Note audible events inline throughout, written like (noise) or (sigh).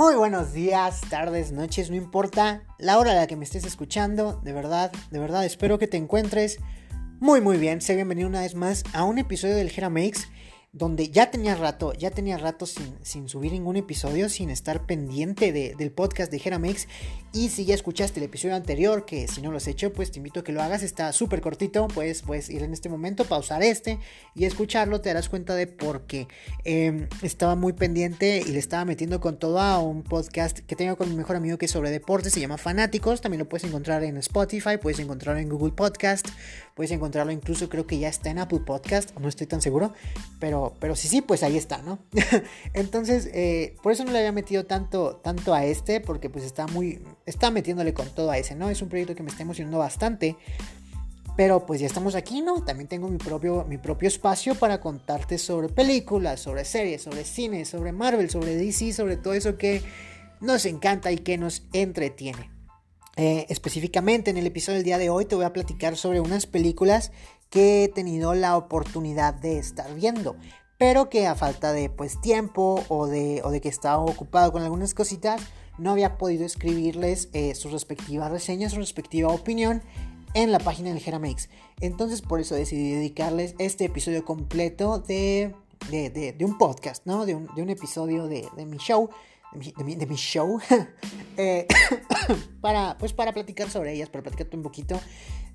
Muy buenos días, tardes, noches, no importa la hora a la que me estés escuchando, de verdad, de verdad espero que te encuentres muy muy bien. Sé bienvenido una vez más a un episodio del Gera Makes donde ya tenía rato, ya tenía rato sin, sin subir ningún episodio, sin estar pendiente del podcast de Jeramex. Y si ya escuchaste el episodio anterior, que si no lo has hecho, pues te invito a que lo hagas, está súper cortito, pues puedes ir en este momento, pausar este y escucharlo, te darás cuenta de por qué. Em, estaba muy pendiente y le estaba metiendo con todo a un podcast que tengo con mi mejor amigo que es sobre deportes, se llama Fanáticos, también lo puedes encontrar en Spotify, puedes encontrarlo en Google Podcast, puedes encontrarlo incluso creo que ya está en Apple Podcast, no estoy tan seguro, pero pero, sí, sí, pues ahí está, ¿no? (laughs) Entonces, eh, por eso no le había metido tanto, tanto a este, porque pues está muy, está metiéndole con todo a ese, ¿no? Es un proyecto que me está emocionando bastante. Pero pues ya estamos aquí, ¿no? También tengo mi propio, mi propio espacio para contarte sobre películas, sobre series, sobre cine, sobre Marvel, sobre DC, sobre todo eso que nos encanta y que nos entretiene. Eh, específicamente en el episodio del día de hoy te voy a platicar sobre unas películas que he tenido la oportunidad de estar viendo, pero que a falta de pues tiempo o de, o de que estaba ocupado con algunas cositas, no había podido escribirles eh, su respectiva reseña, su respectiva opinión en la página del Geramex. Entonces por eso decidí dedicarles este episodio completo de, de, un podcast, ¿no? De un, de un episodio de, mi show. De mi, de mi, show (laughs) eh, (coughs) para pues para platicar sobre ellas para platicarte un poquito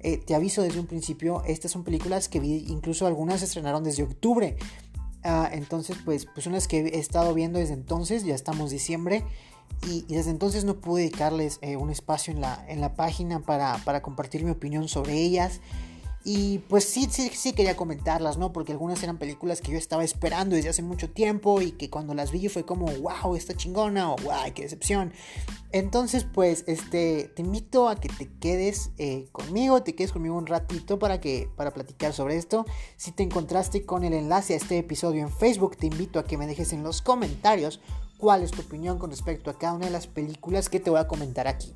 eh, te aviso desde un principio, estas son películas que vi, incluso algunas se estrenaron desde octubre. Ah, entonces, pues, pues unas que he estado viendo desde entonces, ya estamos diciembre. Y, desde entonces no pude dedicarles eh, un espacio en la, en la página para, para compartir mi opinión sobre ellas. Y pues sí, sí, sí quería comentarlas, ¿no? Porque algunas eran películas que yo estaba esperando desde hace mucho tiempo y que cuando las vi fue como, wow, esta chingona o wow, qué decepción. Entonces, pues, este, te invito a que te quedes eh, conmigo, te quedes conmigo un ratito para que, para platicar sobre esto. Si te encontraste con el enlace a este episodio en Facebook, te invito a que me dejes en los comentarios cuál es tu opinión con respecto a cada una de las películas que te voy a comentar aquí.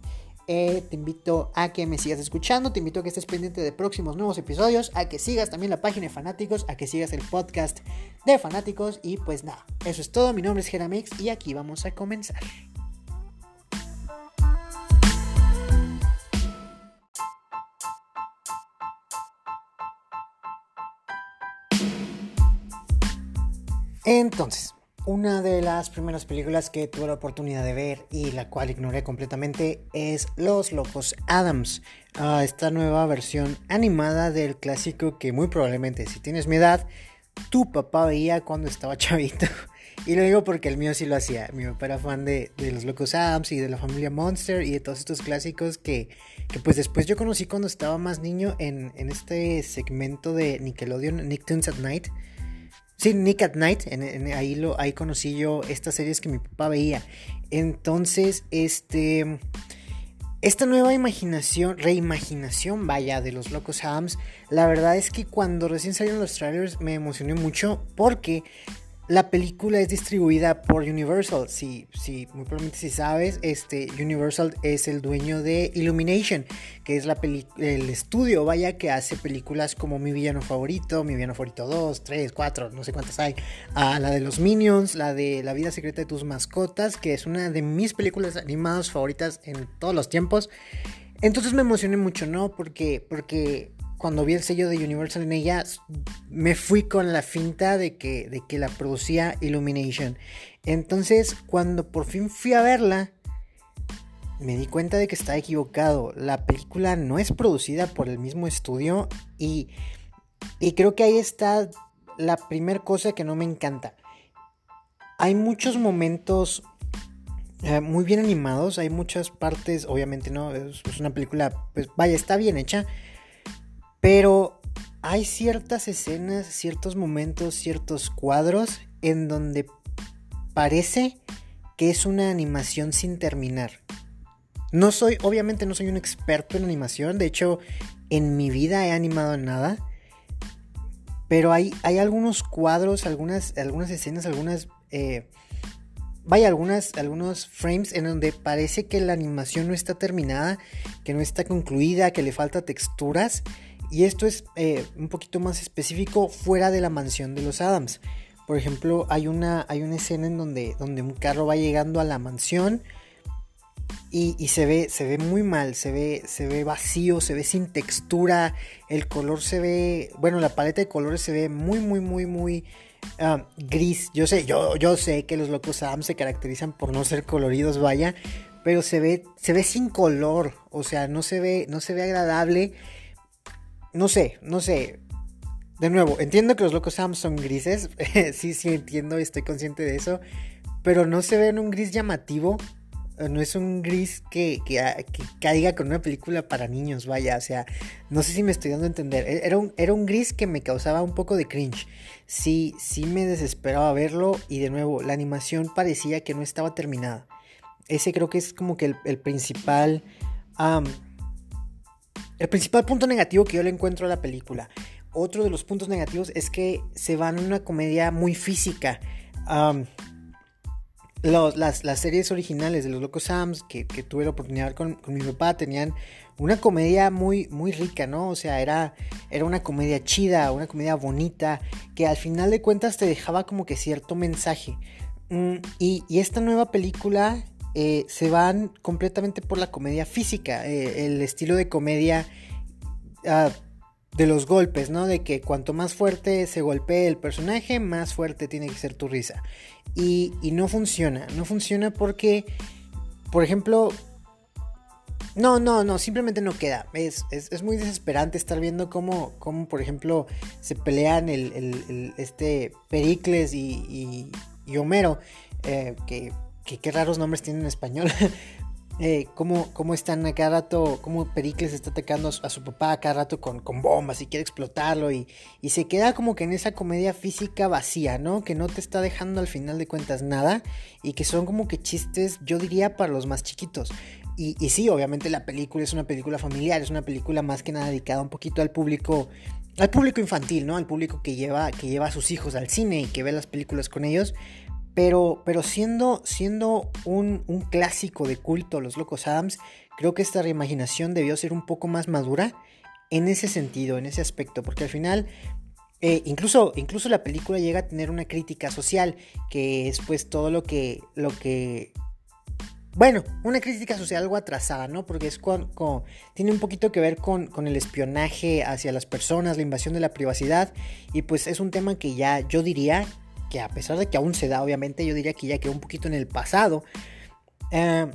Eh, te invito a que me sigas escuchando, te invito a que estés pendiente de próximos nuevos episodios, a que sigas también la página de Fanáticos, a que sigas el podcast de Fanáticos y pues nada, eso es todo, mi nombre es Jeramix y aquí vamos a comenzar. Entonces, una de las primeras películas que tuve la oportunidad de ver y la cual ignoré completamente es Los Locos Adams, ah, esta nueva versión animada del clásico que muy probablemente si tienes mi edad, tu papá veía cuando estaba (laughs) chavito. Y lo digo porque el mío sí lo hacía. Mi papá era fan de, Los Locos Adams y de la familia Monster y de todos estos clásicos que, pues después yo conocí cuando estaba más niño en, en este segmento de Nickelodeon, Nicktoons at Night Sí, Nick at Night, ahí, lo, ahí conocí yo estas series que mi papá veía. Entonces, este... Esta nueva imaginación, reimaginación, vaya, de los Locos Hams, la verdad es que cuando recién salieron los trailers me emocioné mucho porque la película es distribuida por Universal. Sí, sí, muy probablemente si sabes, este Universal es el dueño de Illumination, que es la el estudio, vaya, que hace películas como Mi villano favorito, Mi villano favorito 2, 3, 4, no sé cuántas hay. Ah, la de los Minions, la de La vida secreta de tus mascotas, que es una de mis películas animadas favoritas en todos los tiempos. Entonces me emocioné mucho, ¿no? Porque porque cuando vi el sello de Universal en ella, me fui con la finta de que, de que la producía Illumination. Entonces, cuando por fin fui a verla, me di cuenta de que estaba equivocado. La película no es producida por el mismo estudio y, y creo que ahí está la primera cosa que no me encanta. Hay muchos momentos eh, muy bien animados, hay muchas partes, obviamente no, es, es una película, pues vaya, está bien hecha pero hay ciertas escenas, ciertos momentos, ciertos cuadros en donde parece que es una animación sin terminar. No soy, obviamente no soy un experto en animación, de hecho en mi vida he animado nada, pero hay, hay algunos cuadros, algunas, algunas escenas, algunas... Eh, vaya, algunas, algunos frames en donde parece que la animación no está terminada, que no está concluida, que le falta texturas. Y esto es eh, un poquito más específico fuera de la mansión de los Adams. Por ejemplo, hay una, hay una escena en donde, donde un carro va llegando a la mansión y, se, ve, se ve muy mal, se ve, se ve vacío, se ve sin textura, el color se ve, bueno, la paleta de colores se ve muy, muy, muy, muy ah, gris. Yo sé, yo, yo sé que los locos Adam se caracterizan por no ser coloridos, vaya, pero se ve, se ve sin color, o sea, no se ve, no se ve agradable. No sé, no sé. De nuevo, entiendo que los locos Sam son grises, (laughs) sí, sí entiendo, estoy consciente de eso, pero no se ve en un gris llamativo, no es un gris que, que, caiga con una película para niños, vaya, o sea, no sé si me estoy dando a entender, e, era un, era un gris que me causaba un poco de cringe, sí, sí me desesperaba verlo y de nuevo, la animación parecía que no estaba terminada. Ese creo que es como que el, principal... el principal punto negativo que yo le encuentro a la película. Otro de los puntos negativos es que se van en una comedia muy física. las, series originales de los Locos Sams que, tuve la oportunidad con, con, mi papá tenían una comedia muy, muy rica, ¿no? O sea, era, era una comedia chida, una comedia bonita, que al final de cuentas te dejaba como que cierto mensaje. Mm, y, esta nueva película eh, se van completamente por la comedia física, eh, el estilo de comedia ah, de los golpes, ¿no? De que cuanto más fuerte se golpee el personaje, más fuerte tiene que ser tu risa. Y, no funciona, no funciona porque, por ejemplo, no, no, no, simplemente no queda. Es, muy desesperante estar viendo cómo, cómo, por ejemplo, se pelean el, este Pericles y, y, Homero, eh, que que qué raros nombres tienen en español. (laughs) eh, cómo, cómo, están a cada rato, cómo Pericles está atacando a su, papá a cada rato con, con, bombas y quiere explotarlo y, y, se queda como que en esa comedia física vacía, ¿no? Que no te está dejando al final de cuentas nada y que son como que chistes, yo diría, para los más chiquitos. Y, y sí, obviamente la película es una película familiar, es una película más que nada dedicada un poquito al público al público infantil, ¿no? Al público que lleva, que lleva a sus hijos al cine y que ve las películas con ellos. Pero, pero siendo, siendo un, clásico de culto, Los Locos Adams, creo que esta reimaginación debió ser un poco más madura en ese sentido, en ese aspecto, porque al final eh, incluso, incluso la película llega a tener una crítica social, que es pues todo lo que, lo que, bueno, una crítica social algo atrasada, ¿no? Porque es con, tiene un poquito que ver con, con, el espionaje hacia las personas, la invasión de la privacidad, y pues es un tema que ya yo diría que a pesar de que aún se da, obviamente, yo diría que ya quedó un poquito en el pasado. Eh,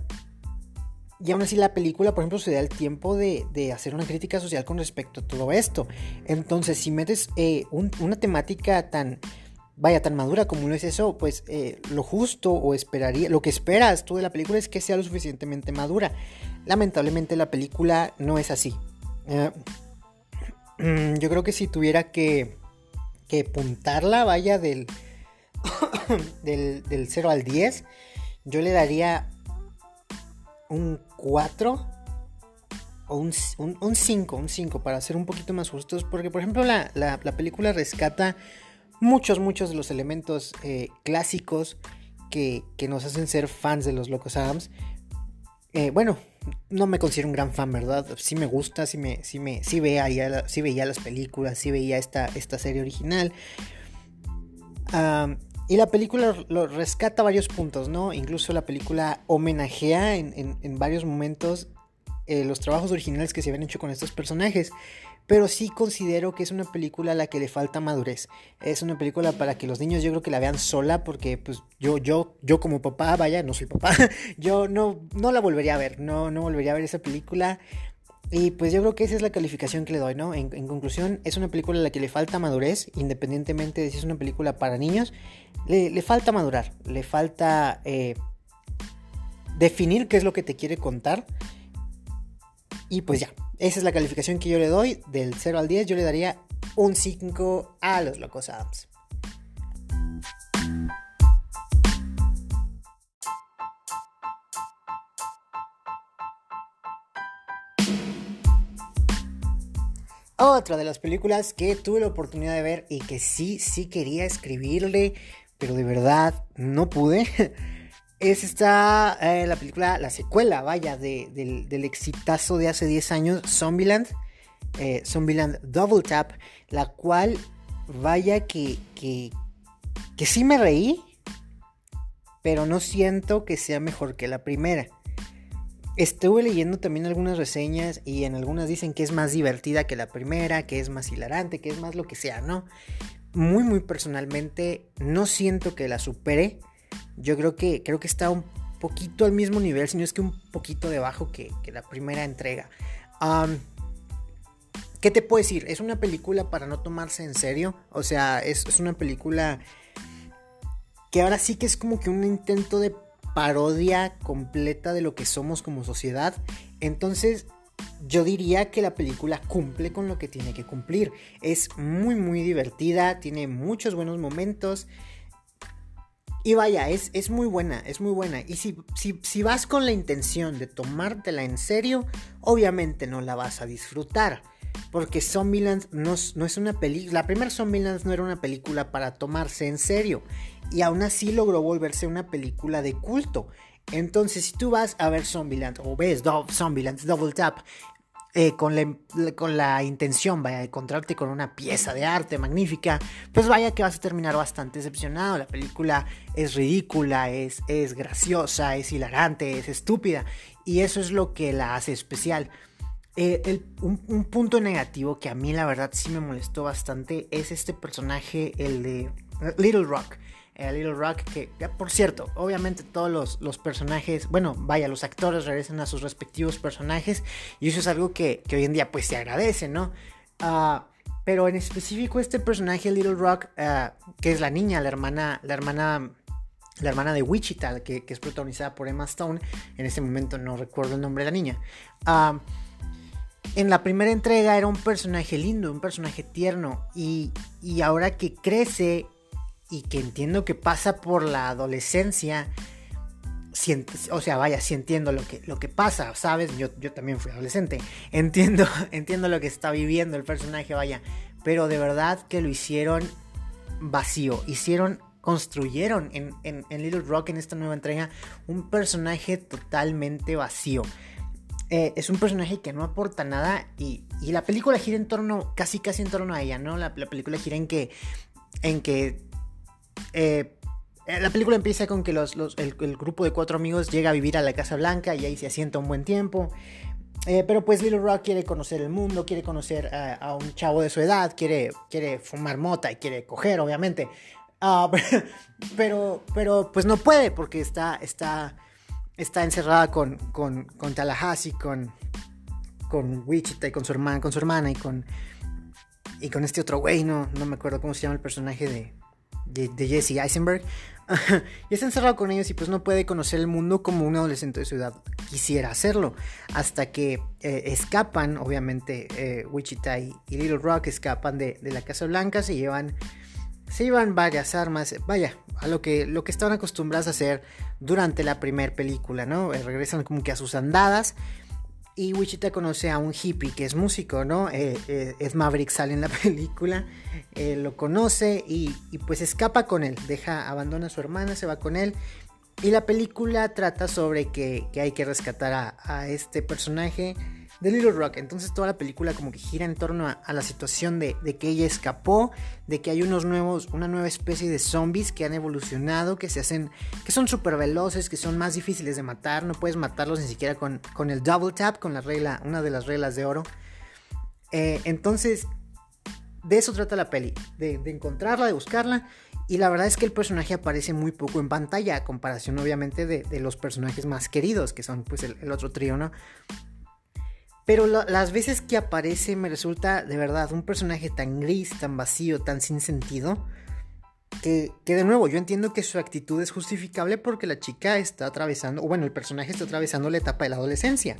y aún así la película, por ejemplo, se da el tiempo de, hacer una crítica social con respecto a todo esto. Entonces, si metes eh, una temática tan, vaya, tan madura como no es eso, pues eh, lo justo o esperaría, lo que esperas tú de la película es que sea lo suficientemente madura. Lamentablemente la película no es así. yo creo que si tuviera que, que puntarla, vaya, del, (coughs) del, 0 al 10, yo le daría un 4 o un, 5, un 5 para ser un poquito más justos, porque por ejemplo la, película rescata muchos, muchos de los elementos eh, clásicos que, nos hacen ser fans de los Locos Adams. Eh, bueno, no me considero un gran fan, ¿verdad? Sí me gusta, sí, me, sí, me, sí, veía, sí veía las películas, sí veía esta, esta serie original. Y la película lo rescata varios puntos, ¿no? Incluso la película homenajea en, varios momentos eh, los trabajos originales que se habían hecho con estos personajes. Pero sí considero que es una película a la que le falta madurez. Es una película para que los niños yo creo que la vean sola porque pues yo, yo, yo como papá, vaya, no soy papá, (laughs) yo no, no la volvería a ver, no, no volvería a ver esa película. Y pues yo creo que esa es la calificación que le doy, ¿no? En, conclusión, es una película a la que le falta madurez, independientemente de si es una película para niños, le, falta madurar, le falta eh, definir qué es lo que te quiere contar. Y pues ya, esa es la calificación que yo le doy, del 0 al 10 yo le daría un 5 a los Locos Adams. Otra de las películas que tuve la oportunidad de ver y que sí, sí quería escribirle, pero de verdad no pude. (laughs) Es esta, eh, la película, la secuela, vaya, del, del, exitazo de hace 10 años, Zombieland. Eh, Zombieland Double Tap, la cual, vaya que, que, que sí me reí, pero no siento que sea mejor que la primera. Estuve leyendo también algunas reseñas y en algunas dicen que es más divertida que la primera, que es más hilarante, que es más lo que sea, ¿no? Muy, muy personalmente no siento que la supere. Yo creo que, creo que está un poquito al mismo nivel, si no es que un poquito debajo que, que la primera entrega. ¿Qué te puedo decir? Es una película para no tomarse en serio. O sea, es, es una película que ahora sí que es como que un intento de parodia completa de lo que somos como sociedad. Entonces, yo diría que la película cumple con lo que tiene que cumplir. Es muy, muy divertida, tiene muchos buenos momentos. Y vaya, es, es muy buena, es muy buena. Y si, si, si, vas con la intención de tomártela en serio, obviamente no la vas a disfrutar. Porque Zombieland no, no es una película. La primera Zombieland no era una película para tomarse en serio. Y aún así logró volverse una película de culto. Entonces, si tú vas a ver Zombieland o ves Zombieland Double Tap eh, con, la, intención, de encontrarte con una pieza de arte magnífica, pues vaya que vas a terminar bastante decepcionado. La película es ridícula, es graciosa, es hilarante, es estúpida. Y eso es lo que la hace especial. Eh, un, punto negativo que a mí la verdad sí me molestó bastante es este personaje, el de eh, Little Rock. Eh, Little Rock, que por cierto, obviamente todos los, personajes, bueno, vaya, los actores regresan a sus respectivos personajes y eso es algo que, hoy en día pues se agradece, ¿no? Ah, pero en específico este personaje, Little Rock, ah, que es la niña, la hermana, la hermana la hermana de Wichita, que, es protagonizada por Emma Stone. En este momento no recuerdo el nombre de la niña. Ah, en la primera entrega era un personaje lindo, un personaje tierno. Y, ahora que crece y que entiendo que pasa por la adolescencia, o sea, vaya, sí entiendo lo que, lo que pasa, ¿sabes? Yo, yo también fui adolescente. (laughs) Entiendo, entiendo lo que está viviendo el personaje, vaya. Pero de verdad que lo hicieron vacío. Hicieron, construyeron en, en Little Rock, en esta nueva entrega, un personaje totalmente vacío. Eh, es un personaje que no aporta nada y, la película gira en torno, casi casi en torno a ella, ¿no? La, película gira en que, en que, eh, la película empieza con que los, el, grupo de cuatro amigos llega a vivir a la Casa Blanca y ahí se asienta un buen tiempo. Eh, pero pues Little Rock quiere conocer el mundo, quiere conocer a, un chavo de su edad, quiere, quiere fumar mota y quiere coger, obviamente. Ah, (laughs) pero, pero pues no puede porque está, está está encerrada con, con, con Tallahassee, con, con Wichita y con su hermana, con su hermana y con, y con este otro güey, no, no me acuerdo cómo se llama el personaje de, de, Jesse Eisenberg. (laughs) y está encerrado con ellos y pues no puede conocer el mundo como un adolescente de su edad quisiera hacerlo. Hasta que eh, escapan, obviamente, eh, Wichita y, Little Rock escapan de, de, la Casa Blanca, se llevan, se llevan varias armas, vaya, a lo que, lo que estaban acostumbrados a hacer durante la primera película, ¿no? Eh, regresan como que a sus andadas. Y Wichita conoce a un hippie que es músico, ¿no? Eh, eh, es Maverick, sale en la (laughs) película, lo conoce y, pues escapa con él, deja, abandona a su hermana, se va con él. Y la película trata sobre que, hay que rescatar a este personaje de Little Rock. Entonces toda la película como que gira en torno a, la situación de, que ella escapó, de que hay unos nuevos, una nueva especie de zombies que han evolucionado, que se hacen, que son súper veloces, que son más difíciles de matar, no puedes matarlos ni siquiera con, con el double tap, con la regla, una de las reglas de oro. Eh, entonces, de eso trata la peli, de, encontrarla, de buscarla. Y la verdad es que el personaje aparece muy poco en pantalla, a comparación obviamente de, los personajes más queridos, que son pues el, el otro trío, ¿no? Pero las veces que aparece me resulta de verdad un personaje tan gris, tan vacío, tan sin sentido. Que, que, de nuevo, yo entiendo que su actitud es justificable porque la chica está atravesando, o bueno, el personaje está atravesando la etapa de la adolescencia.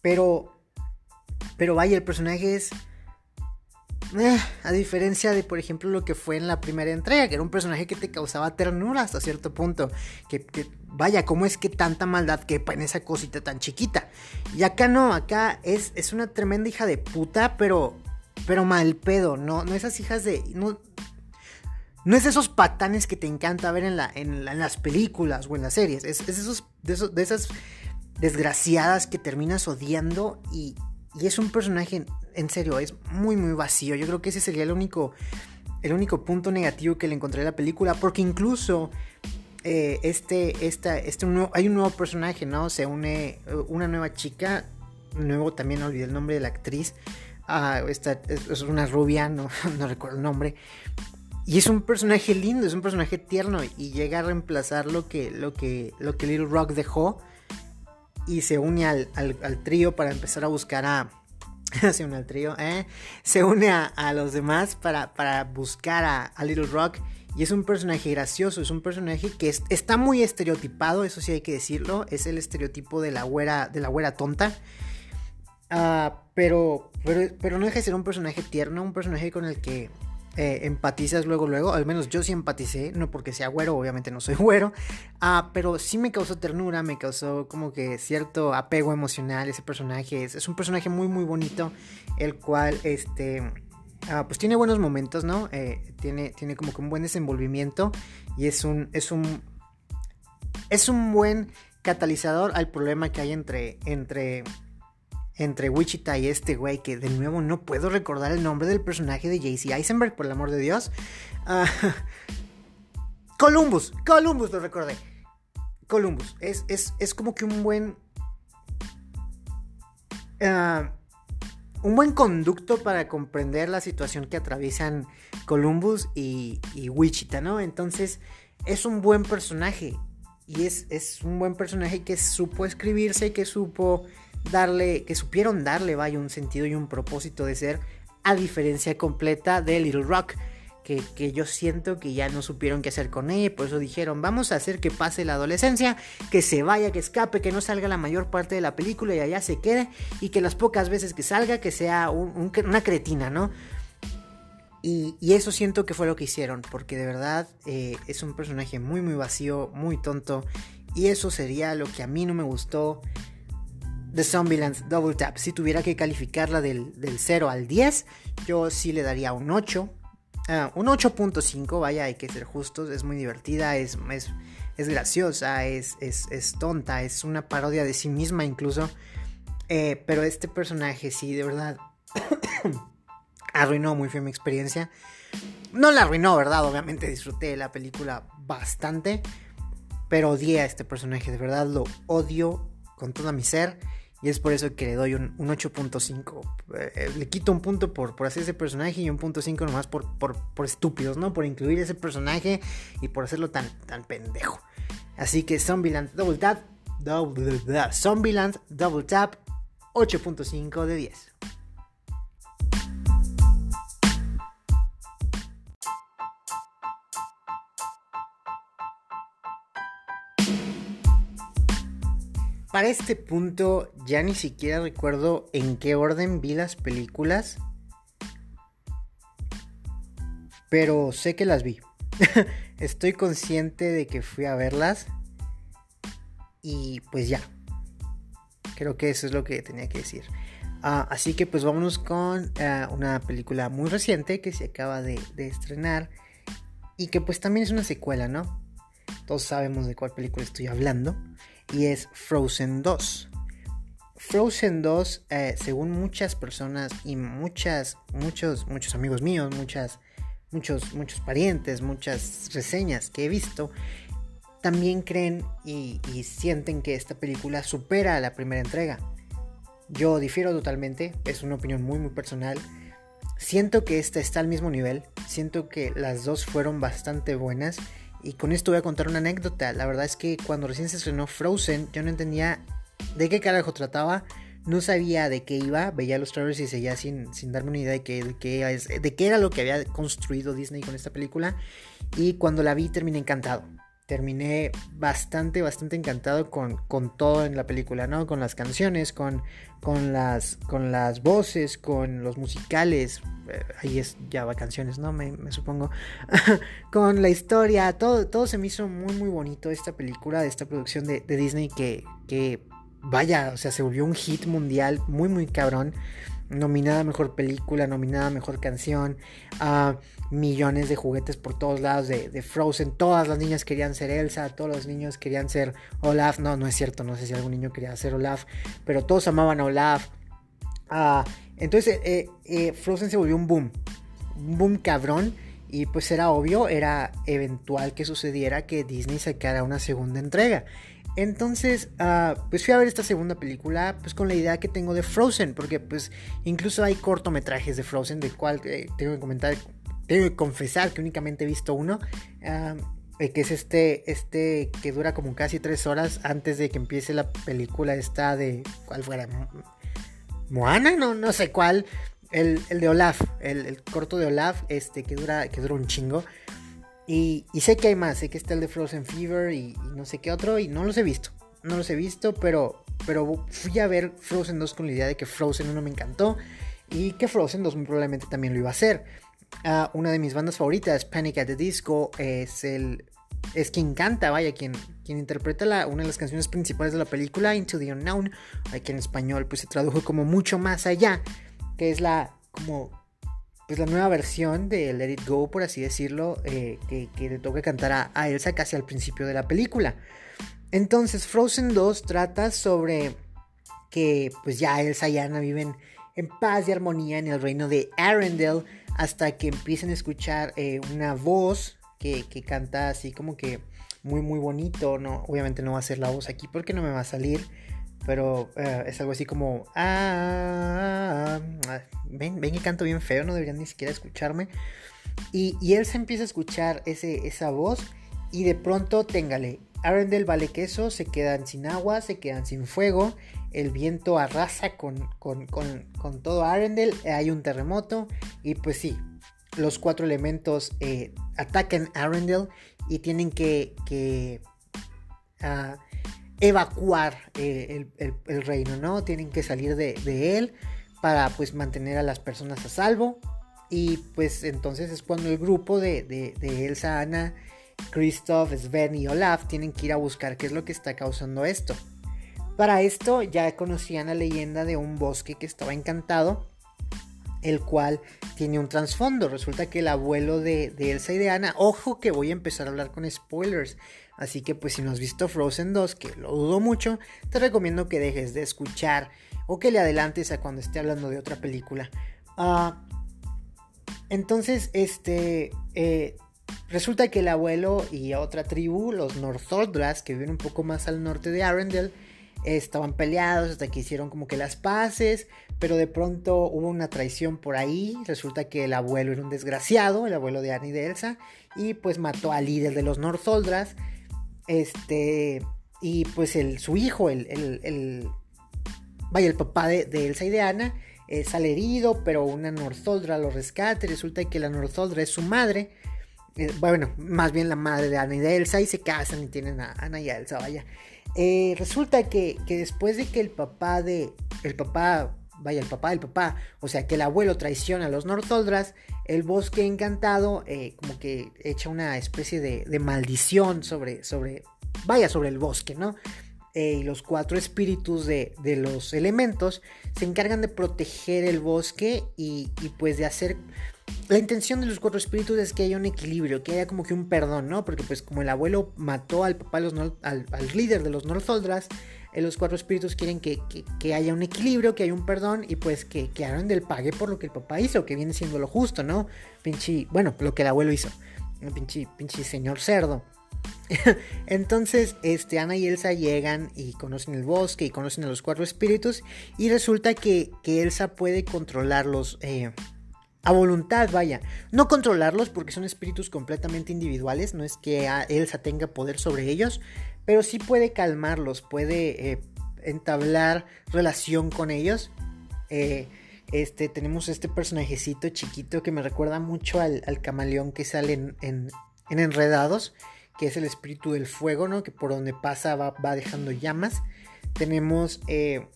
Pero, pero vaya, el personaje es a diferencia de, por ejemplo, lo que fue en la primera entrega, que era un personaje que te causaba ternura hasta cierto punto. Que, vaya, ¿cómo es que tanta maldad quepa en esa cosita tan chiquita? Y acá no, acá es, es una tremenda hija de puta, pero, pero mal pedo, ¿no? No esas hijas de. No, no es esos patanes que te encanta ver en, la, en, las películas o en las series. Es, de, esos, de esas desgraciadas que terminas odiando y, y es un personaje en serio, es muy, muy vacío. Yo creo que ese sería el único, el único punto negativo que le encontré a la película, porque incluso eh, este, esta, este hay un nuevo personaje, ¿no? Se une una nueva chica, nuevo también olvidé el nombre de la actriz, esta es, una rubia, no, (laughs) no recuerdo el nombre, y es un personaje lindo, es un personaje tierno y llega a reemplazar lo que, lo que, lo que Little Rock dejó y se une al, trío para empezar a buscar a... (laughs) se une al trío, ¿eh? Se une a, los demás para, para buscar a, Little Rock. Y es un personaje gracioso, es un personaje que está muy estereotipado, eso sí hay que decirlo. Es el estereotipo de la güera, de la tonta. Ah, pero, pero, pero no deja de ser un personaje tierno, un personaje con el que eh, empatizas luego, luego. Al menos yo sí empaticé, no porque sea güero, obviamente no soy güero. Ah, pero sí me causó ternura, me causó como que cierto apego emocional ese personaje. Es, un personaje muy, muy bonito, el cual, este... Ah, pues tiene buenos momentos, ¿no? Eh, tiene, tiene como que un buen desenvolvimiento y es un, es un, es un buen catalizador al problema que hay entre, entre entre Wichita y este güey, que de nuevo no puedo recordar el nombre del personaje de JC Eisenberg, por el amor de Dios. Ah, (laughs) Columbus, Columbus lo recordé. Columbus, es, es, como que un buen... Ah, un buen conducto para comprender la situación que atraviesan Columbus y, Wichita, ¿no? Entonces es un buen personaje. Y es, es un buen personaje que supo escribirse, que supo darle, que supieron darle, vaya, un sentido y un propósito de ser, a diferencia completa de Little Rock. Que, que, yo siento que ya no supieron qué hacer con ella, por eso dijeron, vamos a hacer que pase la adolescencia, que se vaya, que escape, que no salga la mayor parte de la película y allá se quede, y que las pocas veces que salga, que sea una cretina, ¿no? Y, eso siento que fue lo que hicieron, porque de verdad eh, es un personaje muy, muy vacío, muy tonto, y eso sería lo que a mí no me gustó The Zombieland Double Tap. Si tuviera que calificarla del, 0 al 10, yo sí le daría un 8. Ah, un 8.5, vaya, hay que ser justos. Es muy divertida, es, es, graciosa, es, es, tonta, es una parodia de sí misma incluso. Eh, pero este personaje sí, de verdad, (coughs) arruinó muy feo mi experiencia. No la arruinó, ¿verdad? Obviamente disfruté la película bastante. Pero odié a este personaje, de verdad lo odio con todo mi ser. Y es por eso que le doy un, 8.5. Eh, le quito un punto por, por hacer ese personaje y un punto 5 nomás por, por, por, estúpidos, ¿no? Por incluir ese personaje y por hacerlo tan, tan pendejo. Así que Zombieland Double Tap. Double, Zombieland Double Tap 8.5 de 10. Para este punto ya ni siquiera recuerdo en qué orden vi las películas. Pero sé que las vi. (laughs) Estoy consciente de que fui a verlas. Y pues ya. Creo que eso es lo que tenía que decir. Ah, así que pues vámonos con ah, una película muy reciente que se acaba de, de estrenar. Y que pues también es una secuela, ¿no? Todos sabemos de cuál película estoy hablando y es Frozen 2. Frozen 2, eh, según muchas personas y muchas, muchos, muchos amigos míos, muchas, muchos, muchos parientes, muchas reseñas que he visto, también creen y, sienten que esta película supera a la primera entrega. Yo difiero totalmente, es una opinión muy muy personal. Siento que esta está al mismo nivel, siento que las dos fueron bastante buenas y con esto voy a contar una anécdota. La verdad es que cuando recién se estrenó Frozen, yo no entendía de qué carajo trataba. No sabía de qué iba. Veía los trailers y seguía sin, sin darme una idea de qué, de, qué, de qué era lo que había construido Disney con esta película. Y cuando la vi terminé encantado terminé bastante, bastante encantado con, con, todo en la película, ¿no? Con las canciones, con, con, las, con las voces, con los musicales, eh, ahí es ya va canciones, ¿no? Me, supongo, (laughs) con la historia, todo, todo se me hizo muy, muy bonito esta película, de esta producción de, Disney que, que, vaya, o sea, se volvió un hit mundial muy, muy cabrón nominada mejor película, nominada a mejor canción, a millones de juguetes por todos lados de, Frozen. Todas las niñas querían ser Elsa, todos los niños querían ser Olaf. No, no es cierto, no sé si algún niño quería ser Olaf, pero todos amaban a Olaf. Ah, entonces, eh, eh, Frozen se volvió un boom, un boom cabrón. y pues era obvio, era eventual que sucediera que Disney sacara una segunda entrega. Entonces, ah, pues fui a ver esta segunda película, pues con la idea que tengo de Frozen, porque pues incluso hay cortometrajes de Frozen, del cual eh, tengo que comentar, tengo que confesar que únicamente he visto uno, eh, que es este, este que dura como casi tres horas antes de que empiece la película esta de, ¿cuál fuera? Moana, no, no sé cuál, el, de Olaf, el, corto de Olaf, este, que dura, que dura un chingo. Y, sé que hay más, sé que está el de Frozen Fever y, no sé qué otro, y no los he visto. No los he visto, pero, pero fui a ver Frozen 2 con la idea de que Frozen 1 me encantó y que Frozen 2 muy probablemente también lo iba a hacer. Una de mis bandas favoritas, Panic at the Disco, es el es quien canta, vaya, quien, quien interpreta la, una de las canciones principales de la película, Into the Unknown, que en español pues se tradujo como mucho más allá, que es la como pues la nueva versión de Let It Go, por así decirlo, eh, que, le toca cantar a, Elsa casi al principio de la película. Entonces, Frozen 2 trata sobre que pues ya Elsa y Anna viven en paz y armonía en el reino de Arendelle hasta que empiecen a escuchar eh, una voz que, canta así como que muy muy bonito, ¿no? Obviamente no va a ser la voz aquí porque no me va a salir, pero eh, es algo así como... Ah, ven, ven que canto bien feo, no deberían ni siquiera escucharme. Y, él se empieza a escuchar ese, esa voz y de pronto, téngale, Arendelle vale queso, se quedan sin agua, se quedan sin fuego, el viento arrasa con, con, con todo Arendelle, hay un terremoto y pues sí, los cuatro elementos eh, atacan Arendelle y tienen que, ah, evacuar eh, el, reino, ¿no? Tienen que salir de, él para pues mantener a las personas a salvo. Y pues entonces es cuando el grupo de, de, Elsa, Anna, Christoph, Sven y Olaf tienen que ir a buscar qué es lo que está causando esto. Para esto ya conocían la leyenda de un bosque que estaba encantado el cual tiene un trasfondo. Resulta que el abuelo de, Elsa y de Anna, ojo que voy a empezar a hablar con spoilers, así que pues si no has visto Frozen 2, que lo dudo mucho, te recomiendo que dejes de escuchar o que le adelantes a cuando esté hablando de otra película. Ah, entonces, este, eh, resulta que el abuelo y otra tribu, los Northoldras, que viven un poco más al norte de Arendelle, estaban peleados hasta que hicieron como que las paces, pero de pronto hubo una traición por ahí, resulta que el abuelo era un desgraciado, el abuelo de Annie de Elsa, y pues mató al líder de los Northoldras, este, y pues el, su hijo, el, el papá de, Elsa y de Anna, eh, sale herido, pero una Northoldra lo rescata, y resulta que la Northoldra es su madre, eh, bueno, más bien la madre de Anna y de Elsa, y se casan y tienen a Anna y a Elsa, vaya. Eh, resulta que, después de que el papá de. El papá. Vaya, el papá del papá. O sea, que el abuelo traiciona a los Northoldras. El bosque encantado. Eh, como que echa una especie de, maldición sobre. sobre. Vaya, sobre el bosque, ¿no? Y los cuatro espíritus de, los elementos se encargan de proteger el bosque y, y pues de hacer la intención de los cuatro espíritus es que haya un equilibrio, que haya como que un perdón, ¿no? Porque pues como el abuelo mató al papá, los al, líder de los Northoldras, eh, los cuatro espíritus quieren que, haya un equilibrio, que haya un perdón y pues que, que del pague por lo que el papá hizo, que viene siendo lo justo, ¿no? Pinche, bueno, lo que el abuelo hizo. Pinche, pinche señor cerdo. (laughs) Entonces, este, Ana y Elsa llegan y conocen el bosque y conocen a los cuatro espíritus y resulta que, que Elsa puede controlarlos. Eh, a voluntad, vaya. No controlarlos porque son espíritus completamente individuales, no es que Elsa tenga poder sobre ellos, pero sí puede calmarlos, puede eh, entablar relación con ellos. Eh, este, tenemos este personajecito chiquito que me recuerda mucho al, camaleón que sale en, Enredados, que es el espíritu del fuego, ¿no? Que por donde pasa va, dejando llamas. Tenemos eh,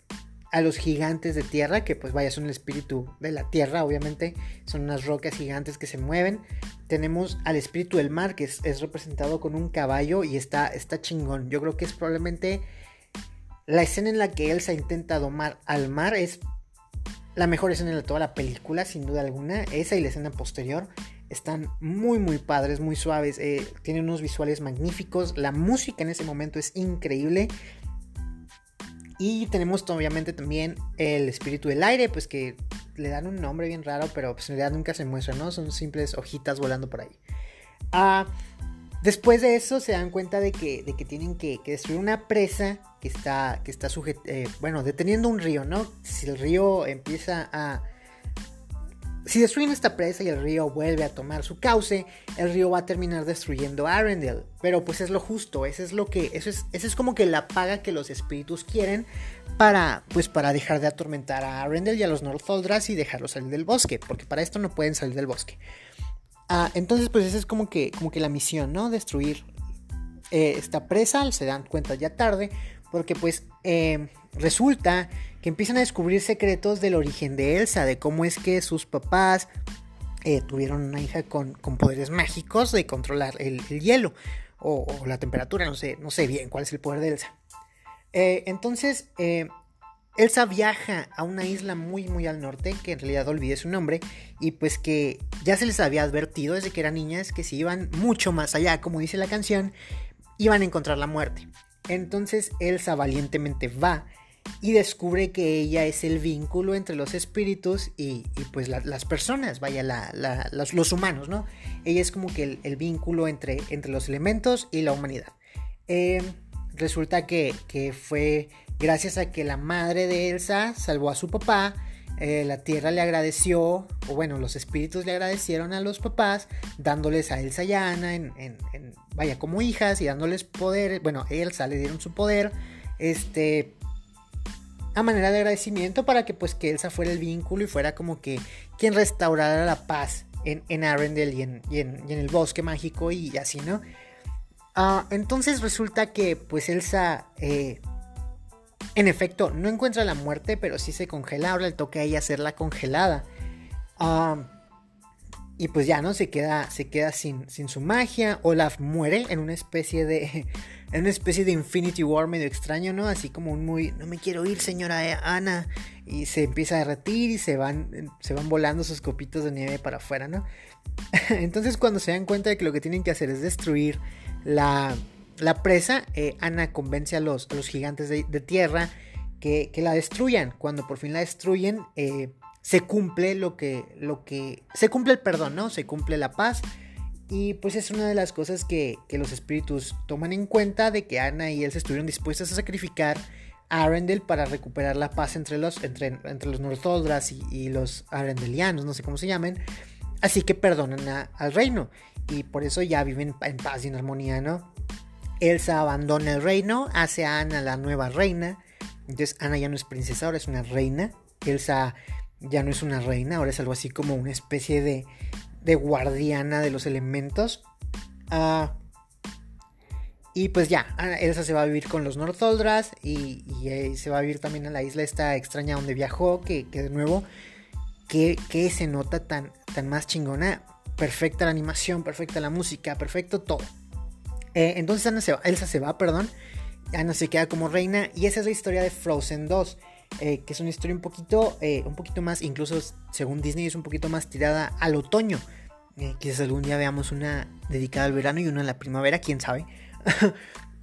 a los gigantes de tierra, que pues vaya, son el espíritu de la tierra, obviamente, son unas rocas gigantes que se mueven. Tenemos al espíritu del mar, que es, representado con un caballo y está, está chingón. Yo creo que es probablemente la escena en la que Elsa intenta domar al mar, es la mejor escena de toda la película, sin duda alguna. Esa y la escena posterior están muy muy padres, muy suaves, eh, tienen unos visuales magníficos, la música en ese momento es increíble, y tenemos obviamente también el espíritu del aire, pues que le dan un nombre bien raro, pero pues en realidad nunca se muestran, ¿no? Son simples hojitas volando por ahí. Ah, después de eso se dan cuenta de que, de que tienen que, destruir una presa que está, que está eh, bueno, deteniendo un río, ¿no? Si el río empieza a si destruyen esta presa y el río vuelve a tomar su cauce, el río va a terminar destruyendo Arendelle. Pero pues es lo justo, eso es lo que, eso es, eso es como que la paga que los espíritus quieren para, pues para dejar de atormentar a Arendelle y a los Northoldras y dejarlos salir del bosque, porque para esto no pueden salir del bosque. Ah, entonces pues esa es como que, como que la misión, ¿no? Destruir eh, esta presa, se dan cuenta ya tarde, porque pues eh, resulta que empiezan a descubrir secretos del origen de Elsa, de cómo es que sus papás eh, tuvieron una hija con, poderes mágicos de controlar el, hielo o, la temperatura, no sé, no sé bien cuál es el poder de Elsa. Eh, entonces, eh, Elsa viaja a una isla muy muy al norte, que en realidad olvidé su nombre, y pues que ya se les había advertido desde que eran niñas que si iban mucho más allá, como dice la canción, iban a encontrar la muerte. Entonces Elsa valientemente va y descubre que ella es el vínculo entre los espíritus y, pues las personas, vaya, los, humanos, ¿no? Ella es como que el, vínculo entre, entre, los elementos y la humanidad. Eh, resulta que, fue gracias a que la madre de Elsa salvó a su papá, eh, la tierra le agradeció, o bueno, los espíritus le agradecieron a los papás, dándoles a Elsa y a Ana, en, vaya, como hijas y dándoles poder, bueno, Elsa le dieron su poder, este, a manera de agradecimiento para que pues que Elsa fuera el vínculo y fuera como que quien restaurara la paz en, en Arendelle y en, y, en, el bosque mágico y así, ¿no? Ah, entonces resulta que pues Elsa eh, en efecto no encuentra la muerte pero sí se congela, ahora le toca a ella hacerla congelada. Ah, y pues ya, ¿no? Se queda, se queda sin, sin su magia. Olaf muere en una especie de (laughs) en una especie de Infinity War medio extraño, ¿no? Así como un muy, no me quiero ir, señora Ana. Y se empieza a derretir y se van, se van volando sus copitos de nieve para afuera, ¿no? (laughs) Entonces cuando se dan cuenta de que lo que tienen que hacer es destruir la, la presa, eh, Ana convence a los, los gigantes de, tierra que, que, la destruyan. Cuando por fin la destruyen, eh, se cumple lo que, lo que, se cumple el perdón, ¿no? Se cumple la paz y pues es una de las cosas que, los espíritus toman en cuenta de que Ana y él se estuvieron dispuestos a sacrificar a Arendelle para recuperar la paz entre los, entre, entre los Northoldras y, los Arendelianos, no sé cómo se llamen. Así que perdonan al reino y por eso ya viven en paz y en armonía, ¿no? Elsa abandona el reino, hace a Ana la nueva reina. Entonces Ana ya no es princesa, ahora es una reina. Elsa ya no es una reina, ahora es algo así como una especie de, de guardiana de los elementos. Ah, y pues ya, Elsa se va a vivir con los Northoldras y, y eh, se va a vivir también a la isla esta extraña donde viajó, que, de nuevo, que, se nota tan, tan más chingona. Perfecta la animación, perfecta la música, perfecto todo. Eh, entonces Ana se va, Elsa se va, perdón. Ana se queda como reina y esa es la historia de Frozen 2. Eh, que es una historia un poquito, eh, un poquito más, incluso según Disney es un poquito más tirada al otoño. Eh, quizás algún día veamos una dedicada al verano y una a la primavera, quién sabe. (laughs)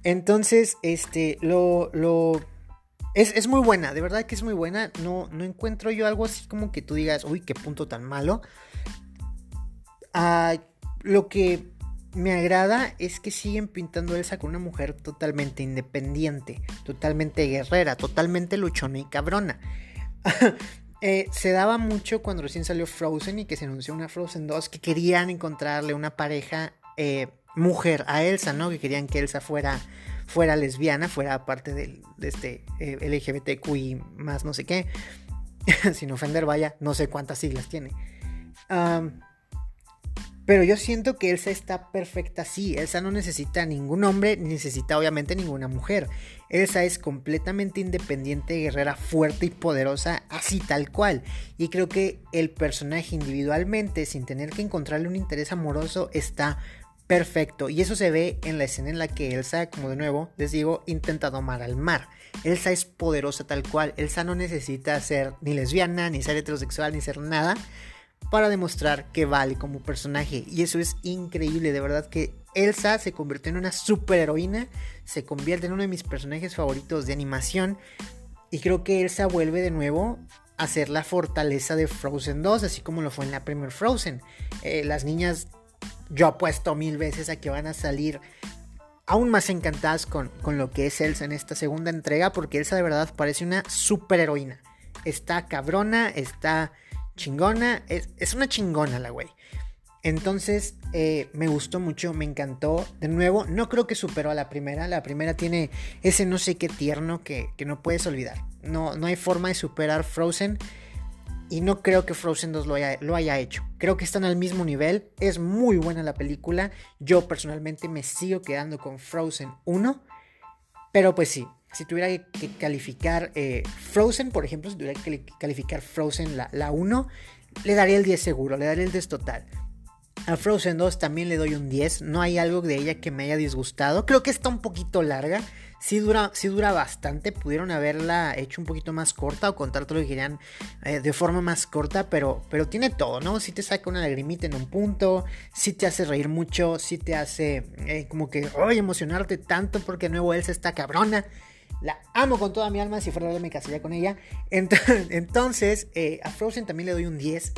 Entonces, este, lo, lo, es, muy buena, de verdad que es muy buena. No, no encuentro yo algo así como que tú digas, uy, qué punto tan malo. Ah, lo que me agrada es que siguen pintando a Elsa con una mujer totalmente independiente, totalmente guerrera, totalmente luchona y cabrona. (laughs) Eh, se daba mucho cuando recién salió Frozen y que se anunció una Frozen 2 que querían encontrarle una pareja eh, mujer a Elsa, ¿no? Que querían que Elsa fuera, fuera lesbiana, fuera parte de este eh, LGBTQI más no sé qué. (laughs) Sin ofender, vaya, no sé cuántas siglas tiene. Pero yo siento que Elsa está perfecta así. Elsa no necesita ningún hombre, ni necesita obviamente ninguna mujer. Elsa es completamente independiente, guerrera, fuerte y poderosa, así tal cual. Y creo que el personaje individualmente, sin tener que encontrarle un interés amoroso, está perfecto. Y eso se ve en la escena en la que Elsa, como de nuevo les digo, intenta domar al mar. Elsa es poderosa tal cual. Elsa no necesita ser ni lesbiana, ni ser heterosexual, ni ser nada para demostrar que vale como personaje. Y eso es increíble, de verdad que Elsa se convirtió en una superheroína, se convierte en uno de mis personajes favoritos de animación. Y creo que Elsa vuelve de nuevo a ser la fortaleza de Frozen 2, así como lo fue en la primer Frozen. Eh, las niñas, yo apuesto mil veces a que van a salir aún más encantadas con, con, lo que es Elsa en esta segunda entrega, porque Elsa de verdad parece una superheroína. Está cabrona, está chingona, es, es una chingona la güey. Entonces eh, me gustó mucho, me encantó. De nuevo, no creo que superó a la primera. La primera tiene ese no sé qué tierno que, no puedes olvidar. No, no hay forma de superar Frozen. Y no creo que Frozen 2 lo haya, lo haya hecho. Creo que están al mismo nivel. Es muy buena la película. Yo personalmente me sigo quedando con Frozen 1. Pero pues sí, si tuviera que calificar eh, Frozen, por ejemplo, si tuviera que calificar Frozen la, la 1, le daría el 10 seguro, le daría el 10 total. A Frozen 2 también le doy un 10. No hay algo de ella que me haya disgustado. Creo que está un poquito larga. Sí dura, sí dura bastante. Pudieron haberla hecho un poquito más corta o contar todo lo que querían eh, de forma más corta. Pero, pero tiene todo, ¿no? Sí te saca una lagrimita en un punto. Sí te hace reír mucho. Sí te hace eh, como que, ¡ay! emocionarte tanto porque nuevo Elsa está cabrona. La amo con toda mi alma. Si fuera de me casaría con ella. (laughs) Entonces, eh, a Frozen también le doy un 10